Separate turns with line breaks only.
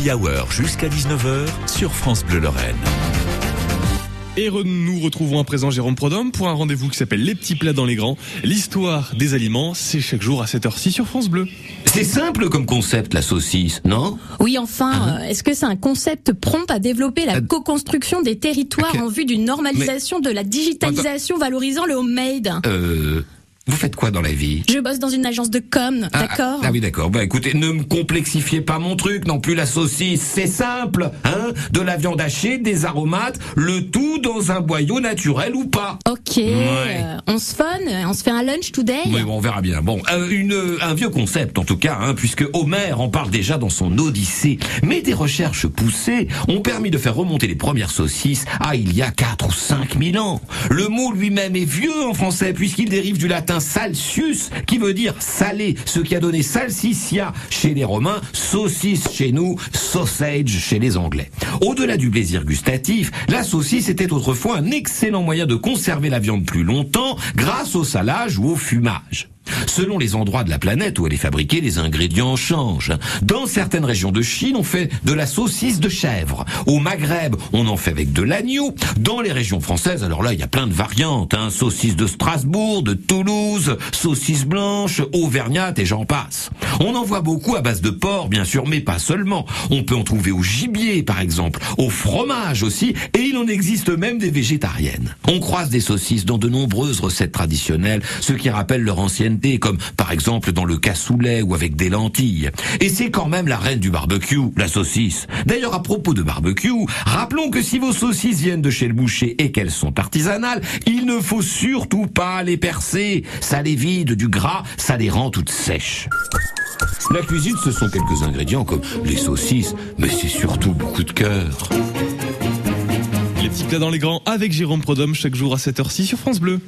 Happy Hour jusqu'à 19h sur France Bleu Lorraine.
Et nous retrouvons à présent Jérôme Prodhomme pour un rendez-vous qui s'appelle Les petits plats dans les grands. L'histoire des aliments, c'est chaque jour à cette heure-ci sur France Bleu.
C'est simple comme concept, la saucisse, non?
Oui, enfin, euh, est-ce que c'est un concept prompt à développer la
Euh,
co-construction des territoires en vue d'une normalisation de la digitalisation valorisant le homemade?
Euh... Vous faites quoi dans la vie?
Je bosse dans une agence de com,
Ah,
d'accord?
Ah, ah oui, d'accord. Bah écoutez, ne me complexifiez pas mon truc non plus. La saucisse, c'est simple, hein? De la viande hachée, des aromates, le tout dans un boyau naturel ou pas?
Ok, euh, on se fun, on se fait un lunch today?
Oui, bon, on verra bien. Bon, euh, une, un vieux concept en tout cas, hein, puisque Homère en parle déjà dans son Odyssée. Mais des recherches poussées ont permis de faire remonter les premières saucisses à il y a 4 ou 5 000 ans. Le mot lui-même est vieux en français, puisqu'il dérive du latin salsius, qui veut dire salé, ce qui a donné salsiccia chez les Romains, saucisse chez nous, sausage chez les Anglais. Au-delà du plaisir gustatif, la saucisse était autrefois un excellent moyen de conserver la viande plus longtemps grâce au salage ou au fumage. Selon les endroits de la planète où elle est fabriquée, les ingrédients changent. Dans certaines régions de Chine, on fait de la saucisse de chèvre. Au Maghreb, on en fait avec de l'agneau. Dans les régions françaises, alors là, il y a plein de variantes. Hein. Saucisse de Strasbourg, de Toulouse, saucisse blanche, auvergnate et j'en passe. On en voit beaucoup à base de porc, bien sûr, mais pas seulement. On peut en trouver au gibier, par exemple, au fromage aussi, et il en existe même des végétariennes. On croise des saucisses dans de nombreuses recettes traditionnelles, ce qui rappelle leur comme par exemple dans le cassoulet ou avec des lentilles. Et c'est quand même la reine du barbecue, la saucisse. D'ailleurs, à propos de barbecue, rappelons que si vos saucisses viennent de chez le boucher et qu'elles sont artisanales, il ne faut surtout pas les percer. Ça les vide du gras, ça les rend toutes sèches. La cuisine, ce sont quelques ingrédients comme les saucisses, mais c'est surtout beaucoup de cœur.
Les petits plats dans les grands avec Jérôme Prodhomme chaque jour à cette heure-ci sur France Bleu.